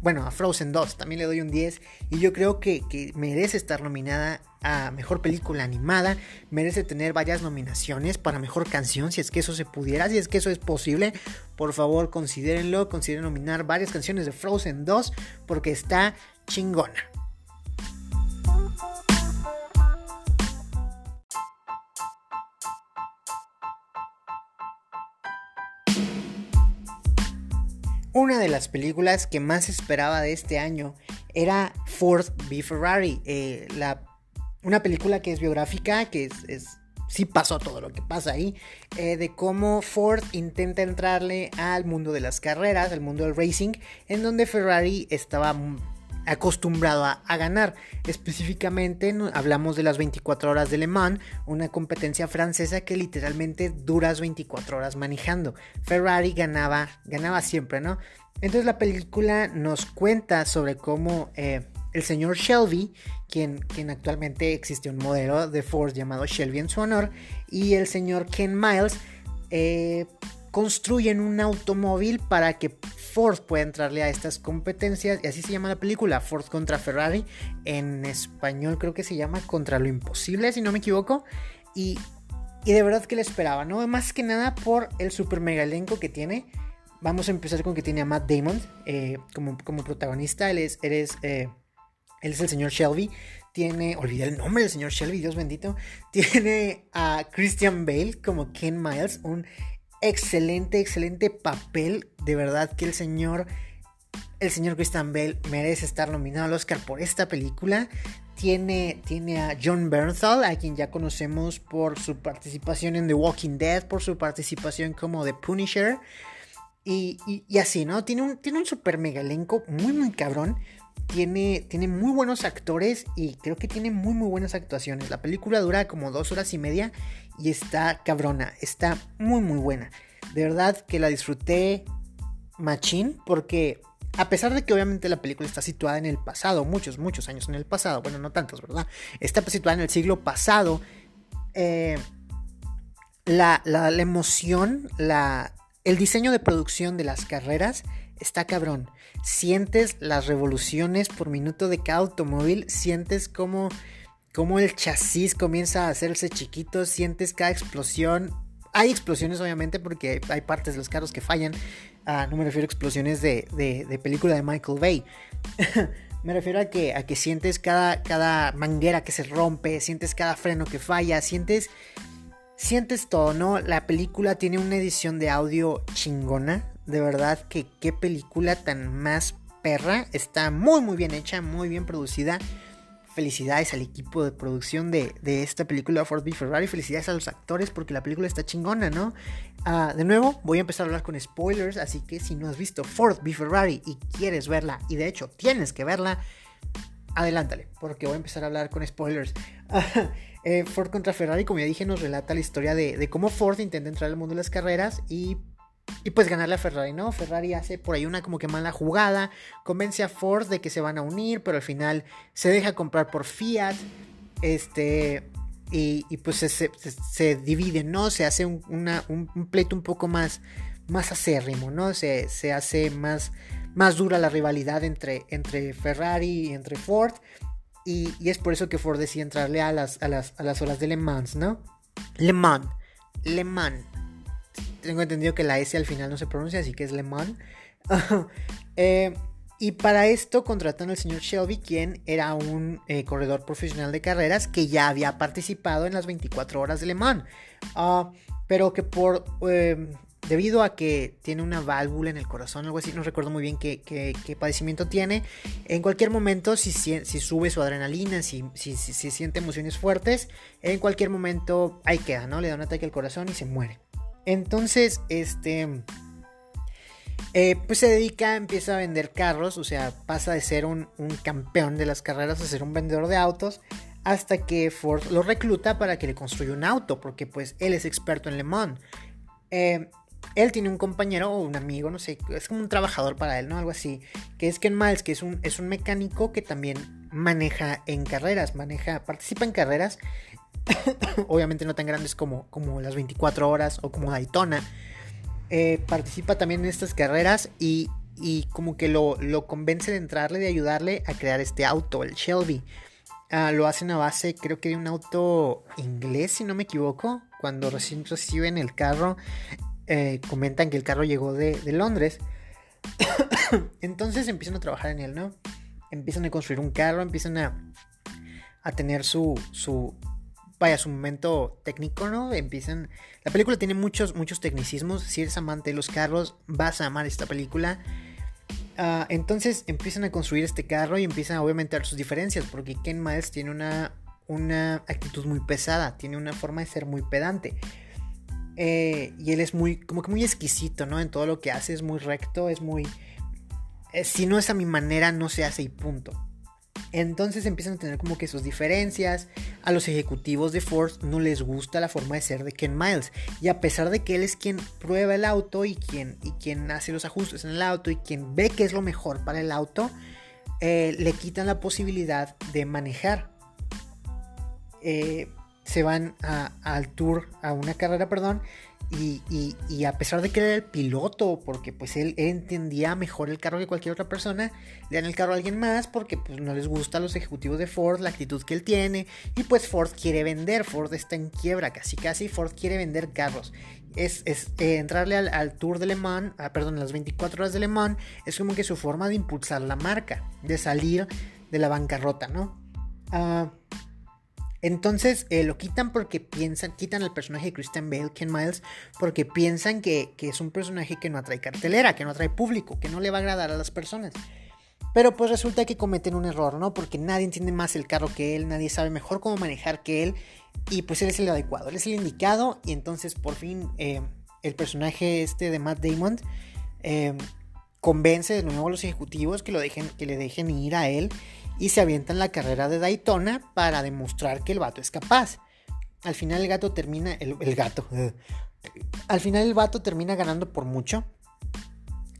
bueno, a Frozen 2 también le doy un 10 y yo creo que, merece estar nominada a Mejor Película Animada, merece tener varias nominaciones para Mejor Canción, si es que eso se pudiera, si es que eso es posible, por favor considérenlo, consideren nominar varias canciones de Frozen 2 porque está chingona. Una de las películas que más esperaba de este año era Ford v Ferrari, eh, la, una película que es biográfica, que es, sí pasó todo lo que pasa ahí, eh, de cómo Ford intenta entrarle al mundo de las carreras, al mundo del racing, en donde Ferrari estaba acostumbrado a, ganar. Específicamente hablamos de las 24 horas de Le Mans, una competencia francesa que literalmente duras 24 horas manejando. Ferrari ganaba, ganaba siempre, ¿no? Entonces la película nos cuenta sobre cómo eh, el señor Shelby, quien, quien, actualmente existe un modelo de Ford llamado Shelby en su honor, y el señor Ken Miles, eh, construyen un automóvil para que Ford pueda entrarle a estas competencias. Y así se llama la película, Ford contra Ferrari. En español creo que se llama Contra lo Imposible, si no me equivoco. Y, de verdad que le esperaba, ¿no? Más que nada por el super mega elenco que tiene. Vamos a empezar con que tiene a Matt Damon eh, como, como, protagonista. Él es, eh, él es el señor Shelby. Tiene, olvidé el nombre del señor Shelby, Dios bendito. (laughs) Tiene a Christian Bale como Ken Miles, un excelente, excelente papel. De verdad que el señor, el señor Christian Bale merece estar nominado al Oscar por esta película. Tiene, tiene a John Bernthal, a quien ya conocemos por su participación en The Walking Dead, por su participación como The Punisher. Y, así, ¿no? Tiene un, tiene un super mega elenco muy, muy cabrón. Tiene, tiene, muy buenos actores y creo que tiene muy muy buenas actuaciones. La película dura como dos horas y media y está cabrona, está muy muy buena. De verdad que la disfruté machín porque a pesar de que obviamente la película está situada en el pasado, muchos, muchos años en el pasado, bueno, no tantos, ¿verdad? Está situada en el siglo pasado. Eh, la, la, la, emoción, la, el diseño de producción de las carreras está cabrón. Sientes las revoluciones por minuto de cada automóvil, sientes como cómo el chasis comienza a hacerse chiquito, sientes cada explosión. Hay explosiones obviamente porque hay partes de los carros que fallan. Ah, no me refiero a explosiones de, película de Michael Bay. (laughs) me refiero a que, a que sientes cada, cada manguera que se rompe, sientes cada freno que falla, sientes, sientes todo, ¿no? La película tiene una edición de audio chingona. De verdad que qué película tan más perra. Está muy muy bien hecha, muy bien producida felicidades al equipo de producción de, esta película Ford v Ferrari, felicidades a los actores porque la película está chingona, ¿no? Ah, de nuevo, voy a empezar a hablar con spoilers, así que si no has visto Ford v Ferrari y quieres verla, y de hecho tienes que verla, adelántale, porque voy a empezar a hablar con spoilers. (laughs) Eh, Ford contra Ferrari, como ya dije, nos relata la historia de, de cómo Ford intenta entrar al mundo de las carreras y y pues ganarle a Ferrari, ¿no? Ferrari hace por ahí una como que mala jugada, convence a Ford de que se van a unir, pero al final se deja comprar por Fiat, este, y, pues se, divide, ¿no? Se hace un, pleito un poco más, más acérrimo, ¿no? Se, se hace más, más dura la rivalidad entre, entre Ferrari y entre Ford. Y, es por eso que Ford decide entrarle a las, a las, a las horas de Le Mans, ¿no? Le Mans. Le Mans. Tengo entendido que la S al final no se pronuncia, así que es Le Mans. (laughs) eh, y para esto contratan al señor Shelby, quien era un eh, corredor profesional de carreras que ya había participado en las 24 horas de Le Mans. Ah, pero que por... Em, debido a que tiene una válvula en el corazón, algo así, no recuerdo muy bien qué, padecimiento tiene, en cualquier momento, si, si sube su adrenalina, si, si, siente emociones fuertes, en cualquier momento ahí queda, ¿no? Le da un ataque al corazón y se muere. Entonces, este eh, pues se dedica, empieza a vender carros, o sea, pasa de ser un, campeón de las carreras a ser un vendedor de autos, hasta que Ford lo recluta para que le construya un auto, porque pues él es experto en Le Mans. Eh, él tiene un compañero o un amigo, no sé, es como un trabajador para él, ¿no? Algo así, que es Ken Miles, que es un, es un mecánico que también maneja en carreras, maneja, participa en carreras, (coughs) obviamente no tan grandes como, como las 24 horas o como Daytona, eh, participa también en estas carreras y, como que lo, convence de entrarle, de ayudarle a crear este auto, el Shelby. Ah, lo hacen a base, creo que de un auto inglés, si no me equivoco. Cuando recién reciben el carro, eh, comentan que el carro llegó de, Londres. (coughs) Entonces empiezan a trabajar en él, ¿no? Empiezan a construir un carro, empiezan a, a tener su, su, vaya, su momento técnico, ¿no? Empiezan... La película tiene muchos, muchos tecnicismos. Si eres amante de los carros, vas a amar esta película. Ah, entonces empiezan a construir este carro y empiezan obviamente a ver sus diferencias, porque Ken Miles tiene una, una actitud muy pesada, tiene una forma de ser muy pedante. Eh, y él es muy, como que muy exquisito, ¿no? En todo lo que hace, es muy recto, es muy... Eh, si no es a mi manera, no se hace y punto. Entonces empiezan a tener como que sus diferencias. A los ejecutivos de Ford no les gusta la forma de ser de Ken Miles. Y a pesar de que él es quien prueba el auto y quien, y quien hace los ajustes en el auto y quien ve que es lo mejor para el auto, eh, le quitan la posibilidad de manejar. Eh, se van al tour, a una carrera, perdón, y, a pesar de que era el piloto, porque pues él, entendía mejor el carro que cualquier otra persona, le dan el carro a alguien más porque pues no les gusta a los ejecutivos de Ford la actitud que él tiene. Y pues Ford quiere vender, Ford está en quiebra, casi casi Ford quiere vender carros. Es, eh, entrarle al, Tour de Le Mans, ah, perdón, las 24 horas de Le Mans, es como que su forma de impulsar la marca, de salir de la bancarrota, ¿no? Ah... Entonces eh, lo quitan porque piensan, quitan al personaje de Christian Bale, Ken Miles, porque piensan que, es un personaje que no atrae cartelera, que no atrae público, que no le va a agradar a las personas. Pero pues resulta que cometen un error, ¿no? Porque nadie entiende más el carro que él, nadie sabe mejor cómo manejar que él, y pues él es el adecuado, él es el indicado, y entonces por fin eh, el personaje este de Matt Damon eh, convence de nuevo a los ejecutivos que, lo dejen, que le dejen ir a él y se avientan la carrera de Daytona para demostrar que el vato es capaz. Al final el gato termina, el, gato, (laughs) al final el vato termina ganando por mucho.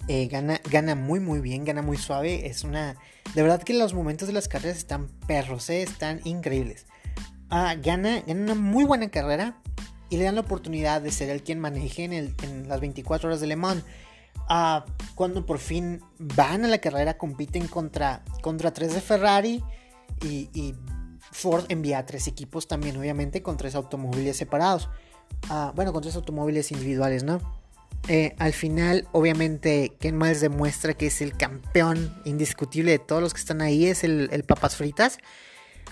Eh, gana, gana muy muy bien, gana muy suave. Es una... De verdad que los momentos de las carreras están perros, eh, están increíbles. Ah, gana, gana una muy buena carrera y le dan la oportunidad de ser el quien maneje en, en las 24 horas de Le Mans cuando por fin van a la carrera, compiten contra, contra tres de Ferrari y, Ford envía tres equipos también, obviamente, con tres automóviles separados. Ah, bueno, con tres automóviles individuales, ¿no? Eh, al final, obviamente, Ken Miles demuestra que es el campeón indiscutible de todos los que están ahí, es el, el papas fritas.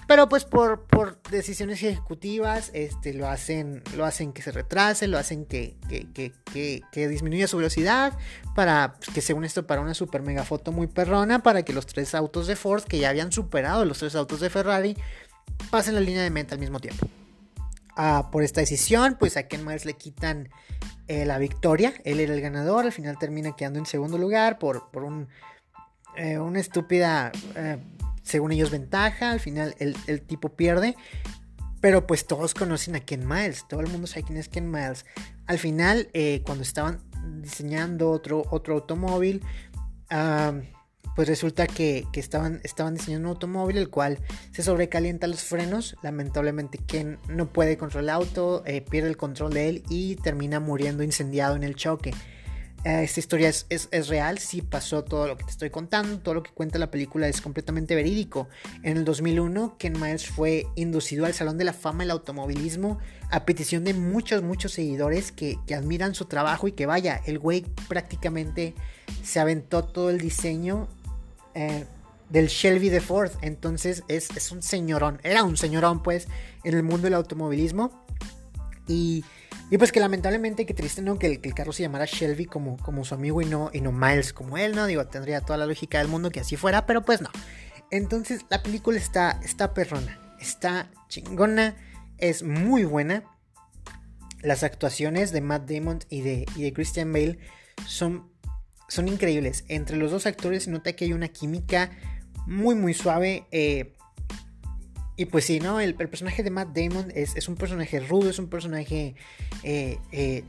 Pero pues por, por decisiones ejecutivas este, lo, hacen, lo hacen que se retrase, lo hacen que, que, disminuya su velocidad, para pues, que según esto para una super mega foto muy perrona, para que los tres autos de Ford, que ya habían superado los tres autos de Ferrari, pasen la línea de meta al mismo tiempo. Ah, por esta decisión, pues a Ken Miles le quitan eh, la victoria, él era el ganador, al final termina quedando en segundo lugar por, por un, eh, una estúpida... Eh, según ellos ventaja, al final el, tipo pierde. Pero pues todos conocen a Ken Miles, todo el mundo sabe quién es Ken Miles. Al final, eh, cuando estaban diseñando otro, otro automóvil, pues resulta que, estaban, estaban diseñando un automóvil el cual se sobrecalienta los frenos. Lamentablemente Ken no puede controlar el auto, eh, pierde el control de él y termina muriendo incendiado en el choque. Eh, esta historia es, es, real, sí pasó todo lo que te estoy contando, todo lo que cuenta la película es completamente verídico. En el 2001, Ken Miles fue inducido al Salón de la Fama del Automovilismo a petición de muchos, muchos seguidores que, que admiran su trabajo y que vaya, el güey prácticamente se aventó todo el diseño eh, del Shelby de Ford. Entonces es, es un señorón, era un señorón pues en el mundo del automovilismo. Y y pues que lamentablemente, que triste, ¿no? Que el, carro se llamara Shelby como, como su amigo y no, y no Miles como él, ¿no? Digo, tendría toda la lógica del mundo que así fuera, pero pues no. Entonces la película está, está perrona, está chingona, es muy buena. Las actuaciones de Matt Damon y de, y de Christian Bale son, son increíbles. Entre los dos actores se nota que hay una química muy, muy suave. Eh, y pues sí, ¿no? El, personaje de Matt Damon es, un personaje rudo, es un personaje eh, eh,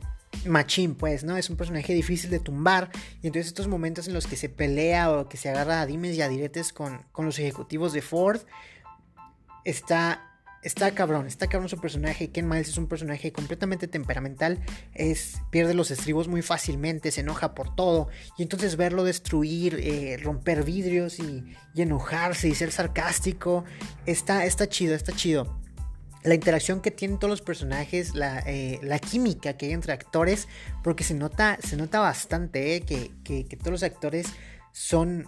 machín, pues, ¿no? Es un personaje difícil de tumbar. Y entonces estos momentos en los que se pelea o que se agarra a dimes y a diretes con, con los ejecutivos de Ford, está está cabrón, está cabrón su personaje. Ken Miles es un personaje completamente temperamental, es, pierde los estribos muy fácilmente, se enoja por todo. Y entonces verlo destruir, eh, romper vidrios y, enojarse y ser sarcástico, está, está chido, está chido. La interacción que tienen todos los personajes, la, eh, química que hay entre actores, porque se nota, se nota bastante eh, que, que todos los actores son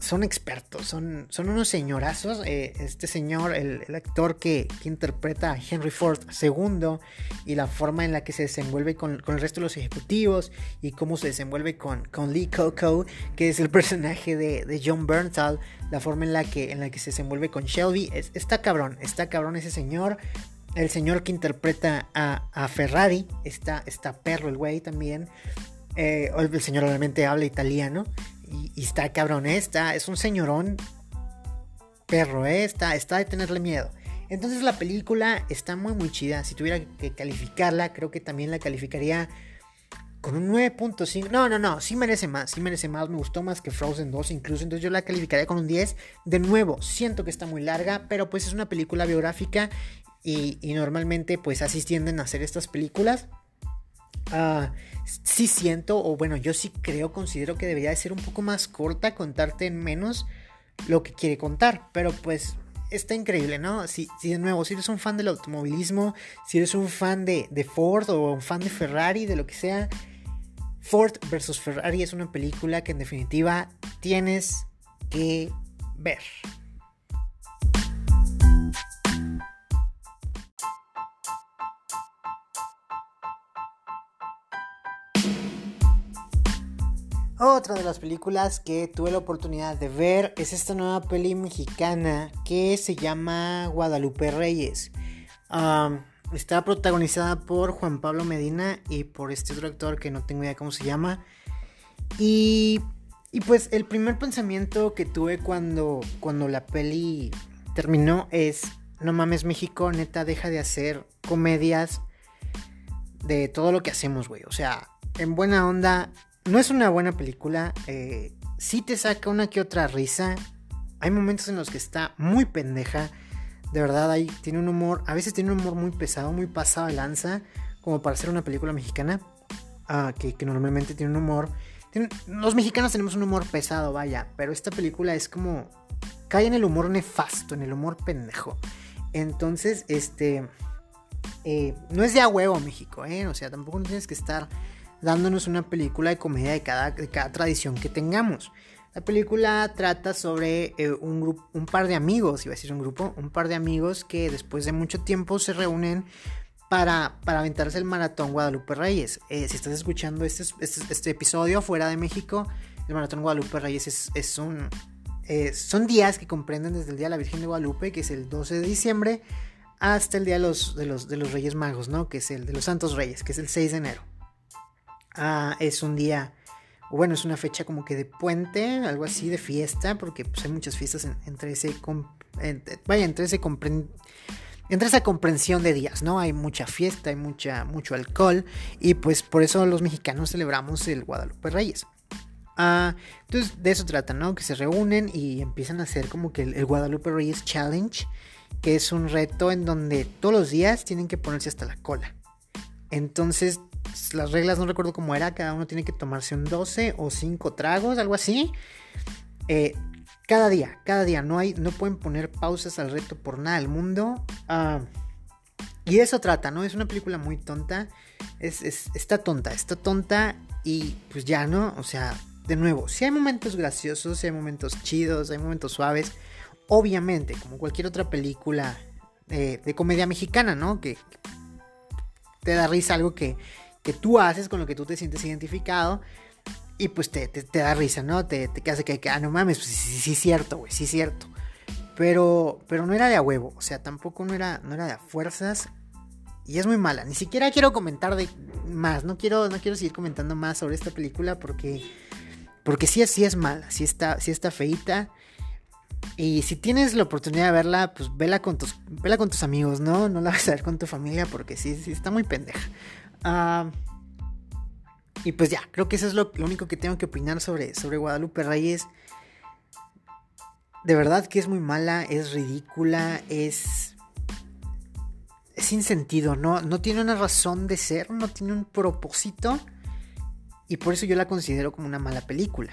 son expertos, son, son unos señorazos. Eh, este señor, el, actor que, interpreta a Henry Ford II y la forma en la que se desenvuelve con, el resto de los ejecutivos y cómo se desenvuelve con, con Lee Coco, que es el (laughs) personaje de, John Bernthal, la forma en la que, en la que se desenvuelve con Shelby. está cabrón, está cabrón ese señor. El señor que interpreta a, Ferrari, está, está perro el güey también. Eh, el señor obviamente habla italiano y, está cabrón, está, es un señorón perro, está, está de tenerle miedo. Entonces la película está muy muy chida. Si tuviera que calificarla, creo que también la calificaría con un 9.5. No, no, no, sí merece más, sí merece más. Me gustó más que Frozen 2 incluso. Entonces yo la calificaría con un 10. De nuevo, siento que está muy larga, pero pues es una película biográfica y, y normalmente pues así tienden a hacer estas películas. Ah, sí siento, o bueno, yo sí creo, considero que debería de ser un poco más corta, contarte en menos lo que quiere contar, pero pues está increíble, ¿no? Si, si de nuevo, si eres un fan del automovilismo, si eres un fan de, de Ford o un fan de Ferrari, de lo que sea, Ford versus Ferrari es una película que en definitiva tienes que ver. Otra de las películas que tuve la oportunidad de ver es esta nueva peli mexicana que se llama Guadalupe Reyes. está protagonizada por Juan Pablo Medina y por este otro actor que no tengo idea cómo se llama. Y, y pues el primer pensamiento que tuve cuando, cuando la peli terminó es, no mames México, neta, deja de hacer comedias de todo lo que hacemos, güey. O sea, en buena onda, no es una buena película. Eh, sí te saca una que otra risa. Hay momentos en los que está muy pendeja. De verdad, ahí tiene un humor. A veces tiene un humor muy pesado, muy pasado de lanza. Como para ser una película mexicana. Ah, que, normalmente tiene un humor. los mexicanos tenemos un humor pesado, vaya. Pero esta película es como. Cae en el humor nefasto, en el humor pendejo. Entonces, este. Eh, no es de a huevo México, ¿eh? O sea, tampoco tienes que estar dándonos una película de comedia de cada, cada tradición que tengamos. La película trata sobre eh, un, grupo, un par de amigos, iba a decir un grupo, un par de amigos que después de mucho tiempo se reúnen para, para aventarse el maratón Guadalupe Reyes. Eh, si estás escuchando este, este, este, episodio fuera de México, el maratón Guadalupe Reyes es, es un, eh, son días que comprenden desde el Día de la Virgen de Guadalupe, que es el 12 de diciembre, hasta el Día de los, de los, de los Reyes Magos, ¿no? que es el de los Santos Reyes, que es el 6 de enero. Ah, es un día, bueno, es una fecha como que de puente, algo así, de fiesta, porque pues, hay muchas fiestas entre ese, vaya, entre ese entre esa comprensión de días, ¿no? Hay mucha fiesta, hay mucha, mucho alcohol y pues por eso los mexicanos celebramos el Guadalupe Reyes. Ah, entonces de eso trata, ¿no? Que se reúnen y empiezan a hacer como que el Guadalupe Reyes Challenge, que es un reto en donde todos los días tienen que ponerse hasta la cola. Entonces las reglas no recuerdo cómo era, cada uno tiene que tomarse un 12 o 5 tragos, algo así. Eh, cada día, cada día, no, hay, no pueden poner pausas al reto por nada del mundo. Ah, y eso trata, ¿no? Es una película muy tonta. Es, está tonta, está tonta y pues ya, ¿no? O sea, de nuevo, si hay momentos graciosos, si hay momentos chidos, hay momentos suaves. Obviamente, como cualquier otra película eh, de comedia mexicana, ¿no? Que, te da risa algo que, que tú haces con lo que tú te sientes identificado. Y pues te, da risa, ¿no? Te, te hace que, ah, no mames, pues sí, sí, es cierto, güey, sí cierto. Pero, pero no era de a huevo, o sea, tampoco no era, no era de a fuerzas. Y es muy mala. Ni siquiera quiero comentar de más. No quiero, no quiero seguir comentando más sobre esta película porque, porque sí, sí es mala, sí está, sí está feita. Y si tienes la oportunidad de verla, pues vela con tus, vela con tus amigos, ¿no? No la vas a ver con tu familia porque sí, sí está muy pendeja. Ah, y pues ya, creo que eso es lo, único que tengo que opinar sobre, sobre Guadalupe Reyes. De verdad que es muy mala, es ridícula, es. Sin sentido, ¿no? No tiene una razón de ser, no tiene un propósito. Y por eso yo la considero como una mala película.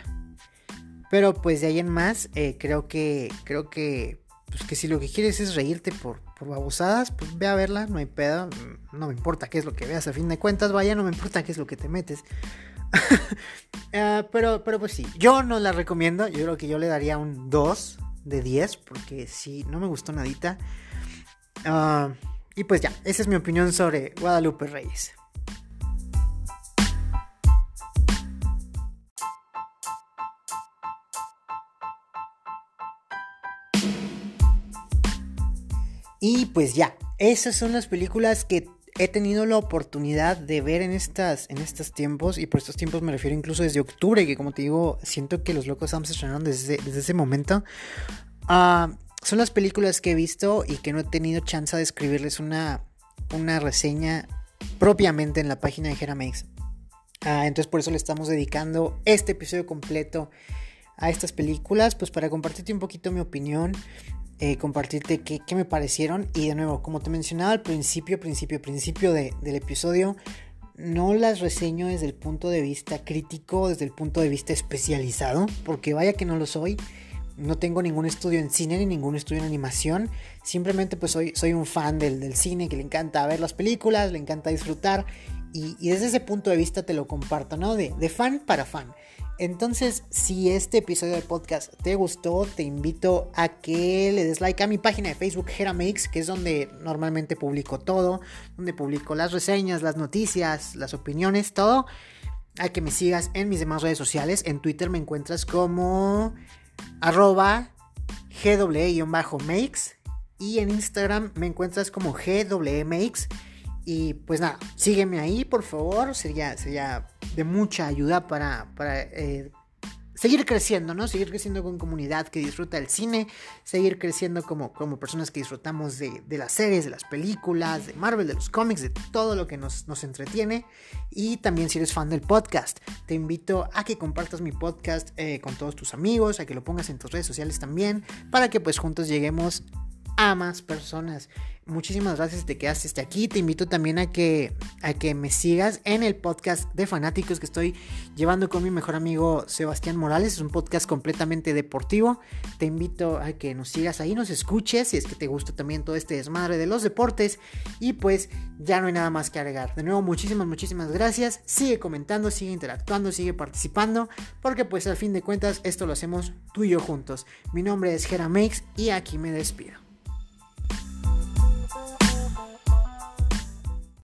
Pero pues de ahí en más, eh, creo que. Creo que. Pues que si lo que quieres es reírte por, por babosadas, pues ve a verla, no hay pedo. No me importa qué es lo que veas, a fin de cuentas, vaya, no me importa qué es lo que te metes. Ah, (laughs) pero, pero pues sí, yo no la recomiendo. Yo creo que yo le daría un 2 de 10, porque sí, no me gustó nadita. Ah, y pues ya, esa es mi opinión sobre Guadalupe Reyes. Y pues ya, esas son las películas que he tenido la oportunidad de ver en, estas, en estos tiempos. Y por estos tiempos me refiero incluso desde octubre, que como te digo, siento que los locos se estrenaron desde, desde ese momento. Ah, son las películas que he visto y que no he tenido chance de escribirles una, una reseña propiamente en la página de Geramex. Ah, entonces por eso le estamos dedicando este episodio completo a estas películas, pues para compartirte un poquito mi opinión, eh, compartirte qué, me parecieron. Y de nuevo, como te mencionaba al principio, principio, principio del episodio, no las reseño desde el punto de vista crítico, desde el punto de vista especializado, porque vaya que no lo soy. No tengo ningún estudio en cine ni ningún estudio en animación. Simplemente pues soy, soy un fan del, del cine que le encanta ver las películas, le encanta disfrutar. Y, desde ese punto de vista te lo comparto, ¿no? De, de fan para fan. Entonces, si este episodio del podcast te gustó, te invito a que le des like a mi página de Facebook Makes, que es donde normalmente publico todo, donde publico las reseñas, las noticias, las opiniones, todo. A que me sigas en mis demás redes sociales. En Twitter me encuentras como arroba gw-makes y en Instagram me encuentras como gwmakes. Y pues nada, sígueme ahí, por favor. Sería, sería de mucha ayuda para, para eh, seguir creciendo, ¿no? Seguir creciendo con comunidad que disfruta el cine, seguir creciendo como, como personas que disfrutamos de, las series, de las películas, de Marvel, de los cómics, de todo lo que nos, nos, entretiene. Y también si eres fan del podcast, te invito a que compartas mi podcast eh, con todos tus amigos, a que lo pongas en tus redes sociales también, para que pues juntos lleguemos a más personas. Muchísimas gracias te quedaste hasta aquí. Te invito también a que, a que me sigas en el podcast de fanáticos que estoy llevando con mi mejor amigo Sebastián Morales. Es un podcast completamente deportivo. Te invito a que nos sigas ahí, nos escuches si es que te gusta también todo este desmadre de los deportes. Y pues ya no hay nada más que agregar. De nuevo, muchísimas, muchísimas gracias. Sigue comentando, sigue interactuando, sigue participando. Porque pues al fin de cuentas esto lo hacemos tú y yo juntos. Mi nombre es Jera y aquí me despido.